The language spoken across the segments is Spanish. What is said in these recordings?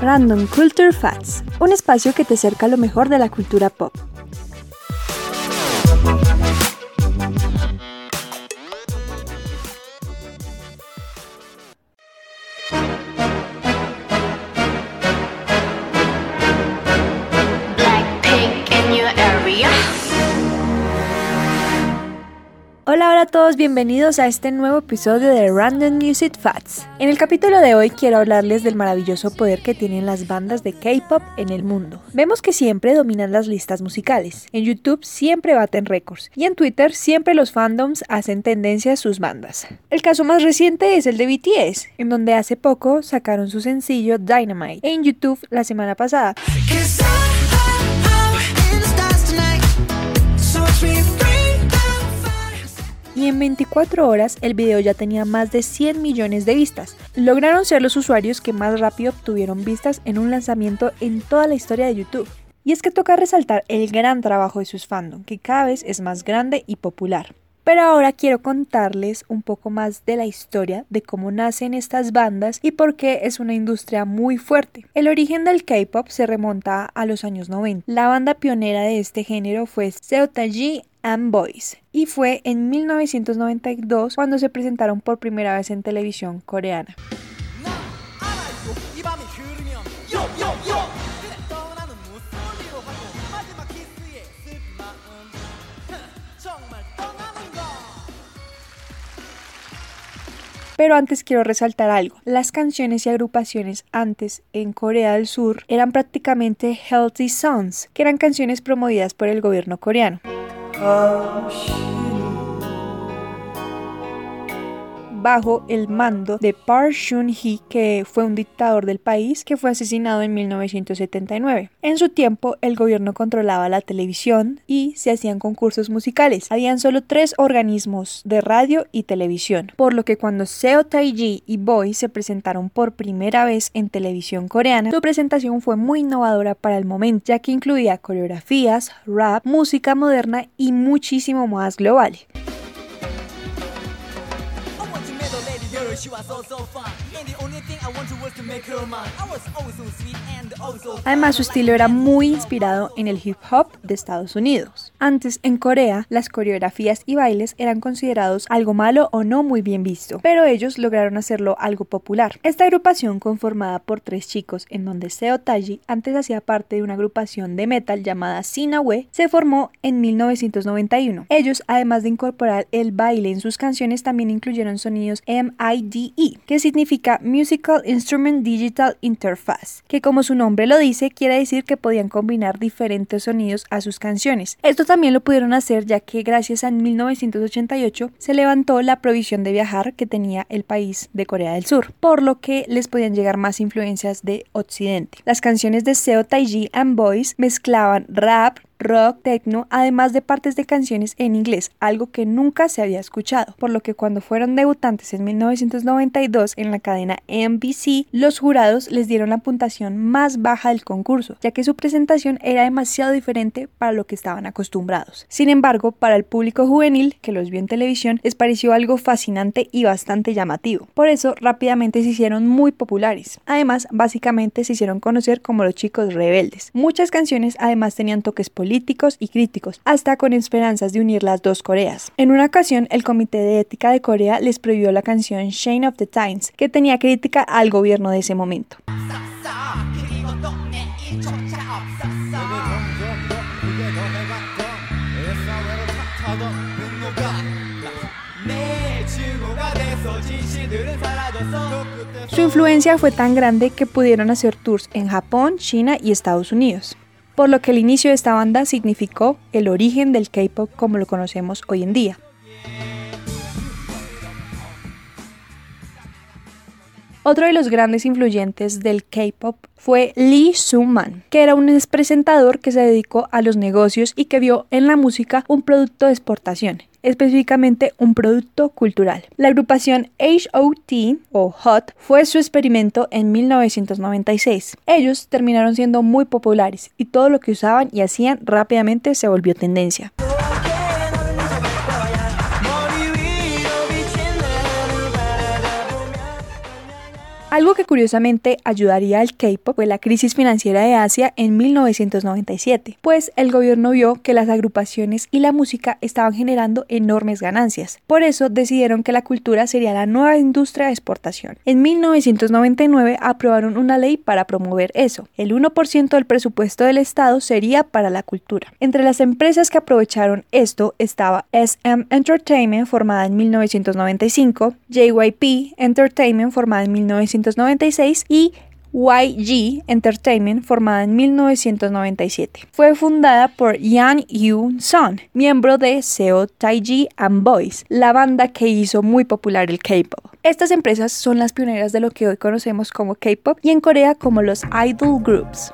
Random Culture Facts, un espacio que te acerca a lo mejor de la cultura pop. Todos, bienvenidos a este nuevo episodio de Random Music Facts. En el capítulo de hoy quiero hablarles del maravilloso poder que tienen las bandas de K-pop en el mundo. Vemos que siempre dominan las listas musicales, en YouTube siempre baten récords y en Twitter siempre los fandoms hacen tendencia a sus bandas. El caso más reciente es el de BTS, en donde hace poco sacaron su sencillo Dynamite en YouTube la semana pasada. Y en 24 horas el video ya tenía más de 100 millones de vistas. Lograron ser los usuarios que más rápido obtuvieron vistas en un lanzamiento en toda la historia de YouTube. Y es que toca resaltar el gran trabajo de sus fandom, que cada vez es más grande y popular. Pero ahora quiero contarles un poco más de la historia de cómo nacen estas bandas y por qué es una industria muy fuerte. El origen del K-pop se remonta a los años 90. La banda pionera de este género fue Seotaji and Boys y fue en 1992 cuando se presentaron por primera vez en televisión coreana. Pero antes quiero resaltar algo. Las canciones y agrupaciones antes en Corea del Sur eran prácticamente healthy songs, que eran canciones promovidas por el gobierno coreano. 好心。Bajo el mando de Park Chun-hee, que fue un dictador del país que fue asesinado en 1979. En su tiempo, el gobierno controlaba la televisión y se hacían concursos musicales. Habían solo tres organismos de radio y televisión, por lo que cuando Seo Taiji y Boy se presentaron por primera vez en televisión coreana, su presentación fue muy innovadora para el momento, ya que incluía coreografías, rap, música moderna y muchísimo más global. Además, su estilo era muy inspirado en el hip hop de Estados Unidos. Antes, en Corea, las coreografías y bailes eran considerados algo malo o no muy bien visto, pero ellos lograron hacerlo algo popular. Esta agrupación, conformada por tres chicos, en donde Seo Taji antes hacía parte de una agrupación de metal llamada Sinawe, se formó en 1991. Ellos, además de incorporar el baile en sus canciones, también incluyeron sonidos MIDE, que significa Musical Instrument Digital Interface, que como su nombre lo dice, quiere decir que podían combinar diferentes sonidos a sus canciones. Esto también lo pudieron hacer ya que gracias a 1988 se levantó la prohibición de viajar que tenía el país de Corea del Sur, por lo que les podían llegar más influencias de Occidente. Las canciones de Seo Taiji and Boys mezclaban rap, rock, techno, además de partes de canciones en inglés, algo que nunca se había escuchado, por lo que cuando fueron debutantes en 1992 en la cadena NBC, los jurados les dieron la puntuación más baja del concurso, ya que su presentación era demasiado diferente para lo que estaban acostumbrados. Sin embargo, para el público juvenil que los vio en televisión, les pareció algo fascinante y bastante llamativo. Por eso, rápidamente se hicieron muy populares. Además, básicamente se hicieron conocer como los chicos rebeldes. Muchas canciones además tenían toques políticos políticos y críticos, hasta con esperanzas de unir las dos Coreas. En una ocasión, el Comité de Ética de Corea les prohibió la canción Shane of the Times, que tenía crítica al gobierno de ese momento. Su influencia fue tan grande que pudieron hacer tours en Japón, China y Estados Unidos por lo que el inicio de esta banda significó el origen del K-Pop como lo conocemos hoy en día. Otro de los grandes influyentes del K-pop fue Lee Soo-man, que era un presentador que se dedicó a los negocios y que vio en la música un producto de exportación, específicamente un producto cultural. La agrupación HOT o HOT fue su experimento en 1996. Ellos terminaron siendo muy populares y todo lo que usaban y hacían rápidamente se volvió tendencia. Algo que curiosamente ayudaría al K-pop fue la crisis financiera de Asia en 1997, pues el gobierno vio que las agrupaciones y la música estaban generando enormes ganancias. Por eso decidieron que la cultura sería la nueva industria de exportación. En 1999 aprobaron una ley para promover eso. El 1% del presupuesto del Estado sería para la cultura. Entre las empresas que aprovecharon esto estaba SM Entertainment, formada en 1995, JYP Entertainment, formada en 1996, y YG Entertainment, formada en 1997. Fue fundada por Yang Yoon Son, miembro de Seo Taiji and Boys, la banda que hizo muy popular el K-pop. Estas empresas son las pioneras de lo que hoy conocemos como K-pop y en Corea como los idol groups.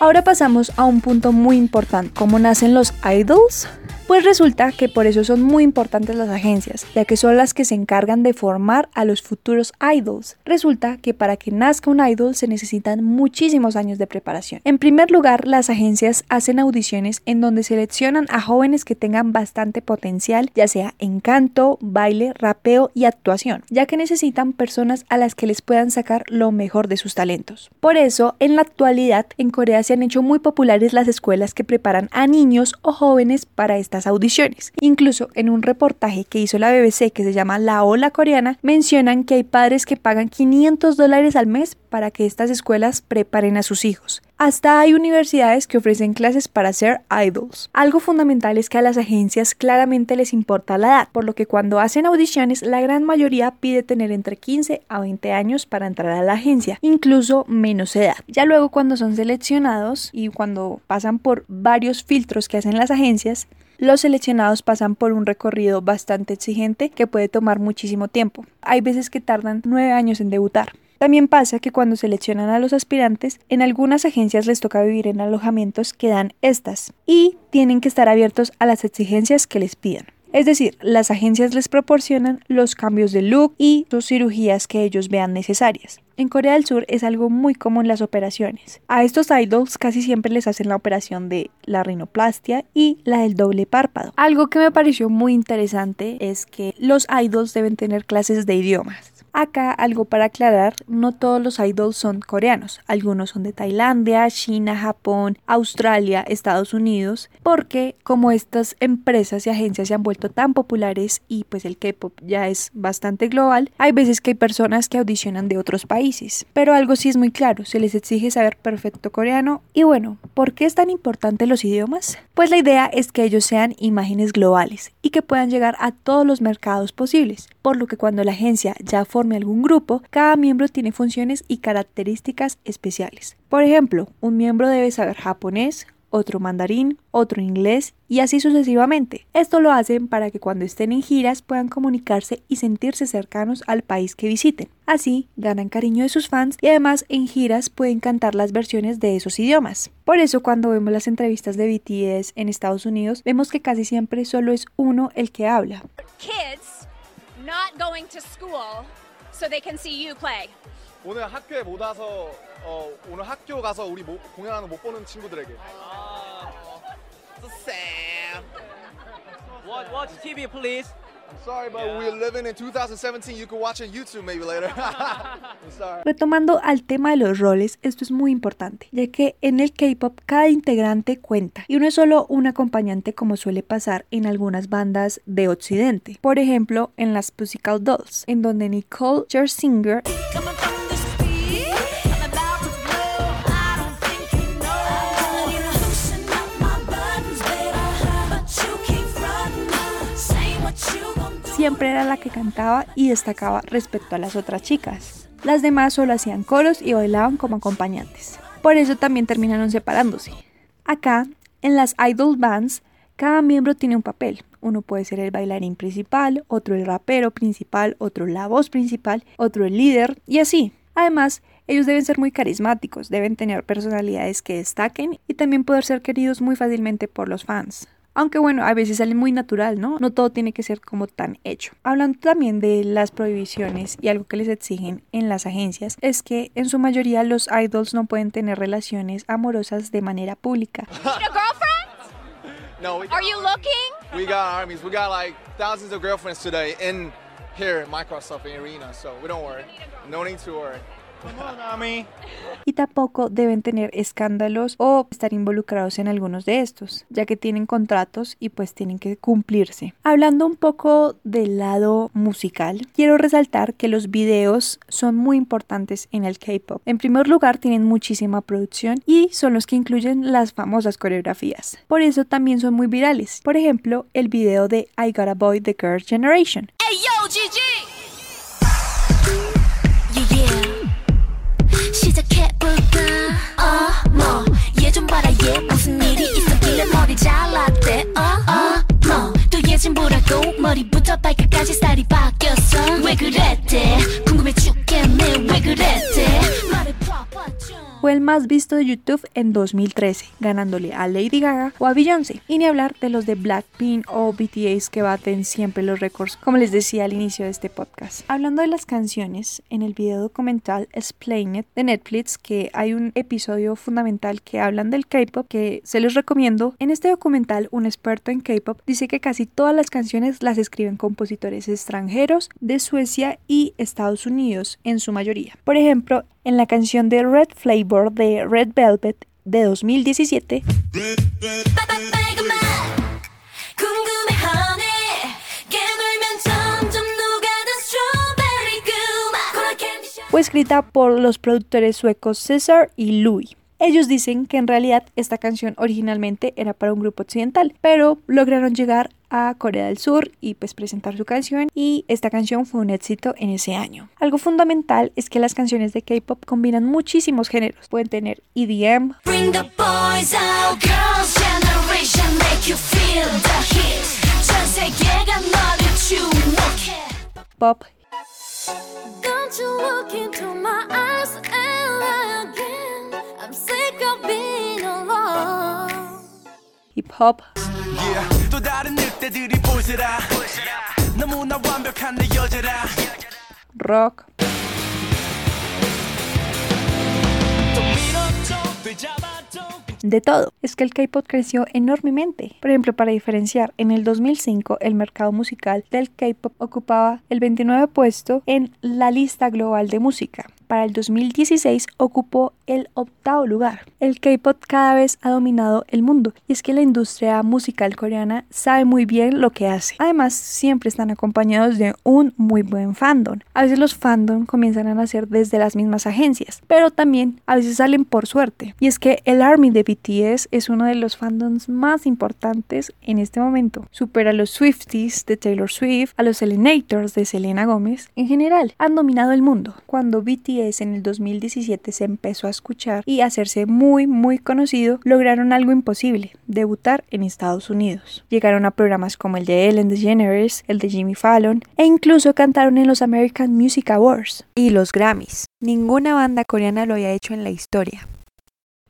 Ahora pasamos a un punto muy importante, cómo nacen los idols. Pues resulta que por eso son muy importantes las agencias, ya que son las que se encargan de formar a los futuros idols. Resulta que para que nazca un idol se necesitan muchísimos años de preparación. En primer lugar, las agencias hacen audiciones en donde seleccionan a jóvenes que tengan bastante potencial, ya sea en canto, baile, rapeo y actuación, ya que necesitan personas a las que les puedan sacar lo mejor de sus talentos. Por eso, en la actualidad, en Corea se han hecho muy populares las escuelas que preparan a niños o jóvenes para esta audiciones. Incluso en un reportaje que hizo la BBC que se llama La Ola Coreana, mencionan que hay padres que pagan 500 dólares al mes para que estas escuelas preparen a sus hijos. Hasta hay universidades que ofrecen clases para ser idols. Algo fundamental es que a las agencias claramente les importa la edad, por lo que cuando hacen audiciones la gran mayoría pide tener entre 15 a 20 años para entrar a la agencia, incluso menos edad. Ya luego cuando son seleccionados y cuando pasan por varios filtros que hacen las agencias, los seleccionados pasan por un recorrido bastante exigente que puede tomar muchísimo tiempo. Hay veces que tardan nueve años en debutar. También pasa que cuando seleccionan a los aspirantes, en algunas agencias les toca vivir en alojamientos que dan estas y tienen que estar abiertos a las exigencias que les pidan. Es decir, las agencias les proporcionan los cambios de look y sus cirugías que ellos vean necesarias. En Corea del Sur es algo muy común las operaciones. A estos idols casi siempre les hacen la operación de la rinoplastia y la del doble párpado. Algo que me pareció muy interesante es que los idols deben tener clases de idiomas. Acá algo para aclarar, no todos los idols son coreanos, algunos son de Tailandia, China, Japón, Australia, Estados Unidos, porque como estas empresas y agencias se han vuelto tan populares y pues el K-pop ya es bastante global, hay veces que hay personas que audicionan de otros países. Pero algo sí es muy claro, se les exige saber perfecto coreano y bueno, ¿por qué es tan importante los idiomas? Pues la idea es que ellos sean imágenes globales y que puedan llegar a todos los mercados posibles, por lo que cuando la agencia ya forma algún grupo, cada miembro tiene funciones y características especiales. Por ejemplo, un miembro debe saber japonés, otro mandarín, otro inglés y así sucesivamente. Esto lo hacen para que cuando estén en giras puedan comunicarse y sentirse cercanos al país que visiten. Así ganan cariño de sus fans y además en giras pueden cantar las versiones de esos idiomas. Por eso cuando vemos las entrevistas de BTS en Estados Unidos vemos que casi siempre solo es uno el que habla. Kids not going to school so they can see you play. 오늘 학교에 못 와서 어, 오늘 학교 가서 우리 모, 공연하는 못 보는 친구들에게. 아, so sad. Watch, watch TV, please. Retomando al tema de los roles, esto es muy importante, ya que en el K-pop cada integrante cuenta y no es solo un acompañante como suele pasar en algunas bandas de occidente. Por ejemplo, en las Pussycat Dolls, en donde Nicole Scherzinger siempre era la que cantaba y destacaba respecto a las otras chicas. Las demás solo hacían coros y bailaban como acompañantes. Por eso también terminaron separándose. Acá, en las idol bands, cada miembro tiene un papel. Uno puede ser el bailarín principal, otro el rapero principal, otro la voz principal, otro el líder y así. Además, ellos deben ser muy carismáticos, deben tener personalidades que destaquen y también poder ser queridos muy fácilmente por los fans. Aunque bueno, a veces sale muy natural, ¿no? No todo tiene que ser como tan hecho. Hablando también de las prohibiciones y algo que les exigen en las agencias, es que en su mayoría los idols no pueden tener relaciones amorosas de manera pública. No, we got, Are you looking? We got armies. We got like thousands of girlfriends today in here at Microsoft Arena, so we don't worry. No need to worry. Y tampoco deben tener escándalos o estar involucrados en algunos de estos, ya que tienen contratos y pues tienen que cumplirse. Hablando un poco del lado musical, quiero resaltar que los videos son muy importantes en el K-pop. En primer lugar, tienen muchísima producción y son los que incluyen las famosas coreografías. Por eso también son muy virales. Por ejemplo, el video de I Got a Boy The Girl Generation. 얘좀 봐라 얘. 무슨 일이 있었길래 머리 잘랐대. 어어너 또 얘 좀 보라고. 머리부터 발끝까지 살이 봐 Fue el más visto de YouTube en 2013, ganándole a Lady Gaga o a Beyoncé. Y ni hablar de los de Blackpink o BTS que baten siempre los récords, como les decía al inicio de este podcast. Hablando de las canciones, en el video documental Explain It de Netflix, que hay un episodio fundamental que hablan del K-pop que se los recomiendo. En este documental, un experto en K-pop dice que casi todas las canciones las escriben compositores extranjeros de Suecia y Estados Unidos en su mayoría. Por ejemplo, en la canción de Red Flavor de Red Velvet de 2017. Fue escrita por los productores suecos Cesar y Louis. Ellos dicen que en realidad esta canción originalmente era para un grupo occidental, pero lograron llegar a Corea del Sur y pues presentar su canción. Y esta canción fue un éxito en ese año. Algo fundamental es que las canciones de K-pop combinan muchísimos géneros. Pueden tener EDM, pop, hip hop, rock. De todo, es que el K-pop creció enormemente. Por ejemplo, para diferenciar, en el 2005 el mercado musical del K-pop ocupaba el 29 puesto en la lista global de música para el 2016 ocupó el octavo lugar. El K-pop cada vez ha dominado el mundo y es que la industria musical coreana sabe muy bien lo que hace. Además, siempre están acompañados de un muy buen fandom. A veces los fandom comienzan a nacer desde las mismas agencias, pero también a veces salen por suerte. Y es que el ARMY de BTS es uno de los fandoms más importantes en este momento. Supera a los Swifties de Taylor Swift, a los Selenators de Selena Gomez. En general, han dominado el mundo. Cuando BTS en el 2017 se empezó a escuchar y hacerse muy muy conocido, lograron algo imposible, debutar en Estados Unidos. Llegaron a programas como el de Ellen DeGeneres, el de Jimmy Fallon e incluso cantaron en los American Music Awards y los Grammys. Ninguna banda coreana lo había hecho en la historia.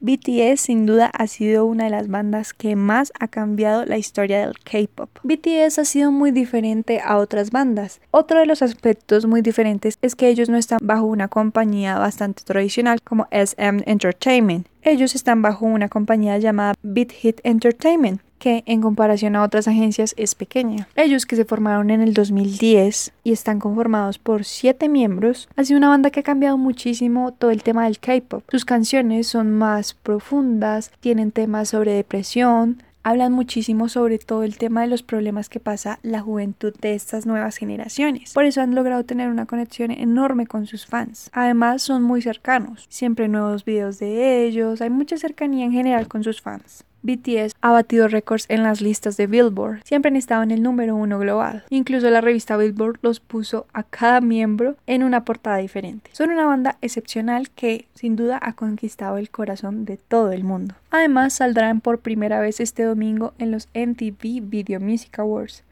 BTS sin duda ha sido una de las bandas que más ha cambiado la historia del K-pop. BTS ha sido muy diferente a otras bandas. Otro de los aspectos muy diferentes es que ellos no están bajo una compañía bastante tradicional como SM Entertainment. Ellos están bajo una compañía llamada Beat Hit Entertainment, que en comparación a otras agencias es pequeña. Ellos que se formaron en el 2010 y están conformados por siete miembros, ha sido una banda que ha cambiado muchísimo todo el tema del K-pop. Sus canciones son más profundas, tienen temas sobre depresión, hablan muchísimo sobre todo el tema de los problemas que pasa la juventud de estas nuevas generaciones. Por eso han logrado tener una conexión enorme con sus fans. Además son muy cercanos, siempre nuevos videos de ellos, hay mucha cercanía en general con sus fans. BTS ha batido récords en las listas de Billboard. Siempre han estado en el número uno global. Incluso la revista Billboard los puso a cada miembro en una portada diferente. Son una banda excepcional que sin duda ha conquistado el corazón de todo el mundo. Además saldrán por primera vez este domingo en los MTV Video Music Awards.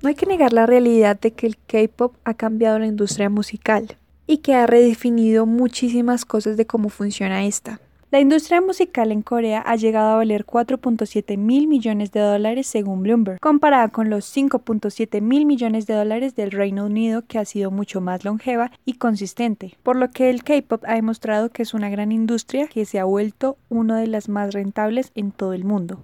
No hay que negar la realidad de que el K-Pop ha cambiado la industria musical y que ha redefinido muchísimas cosas de cómo funciona esta. La industria musical en Corea ha llegado a valer 4.7 mil millones de dólares según Bloomberg, comparada con los 5.7 mil millones de dólares del Reino Unido que ha sido mucho más longeva y consistente, por lo que el K-Pop ha demostrado que es una gran industria que se ha vuelto una de las más rentables en todo el mundo.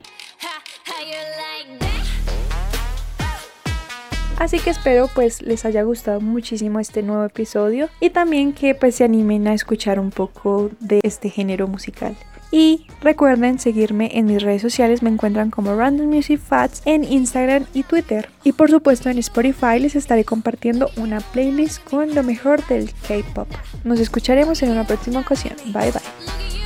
Así que espero pues les haya gustado muchísimo este nuevo episodio y también que pues se animen a escuchar un poco de este género musical. Y recuerden seguirme en mis redes sociales, me encuentran como Random Music Facts en Instagram y Twitter. Y por supuesto en Spotify les estaré compartiendo una playlist con lo mejor del K-Pop. Nos escucharemos en una próxima ocasión. Bye bye.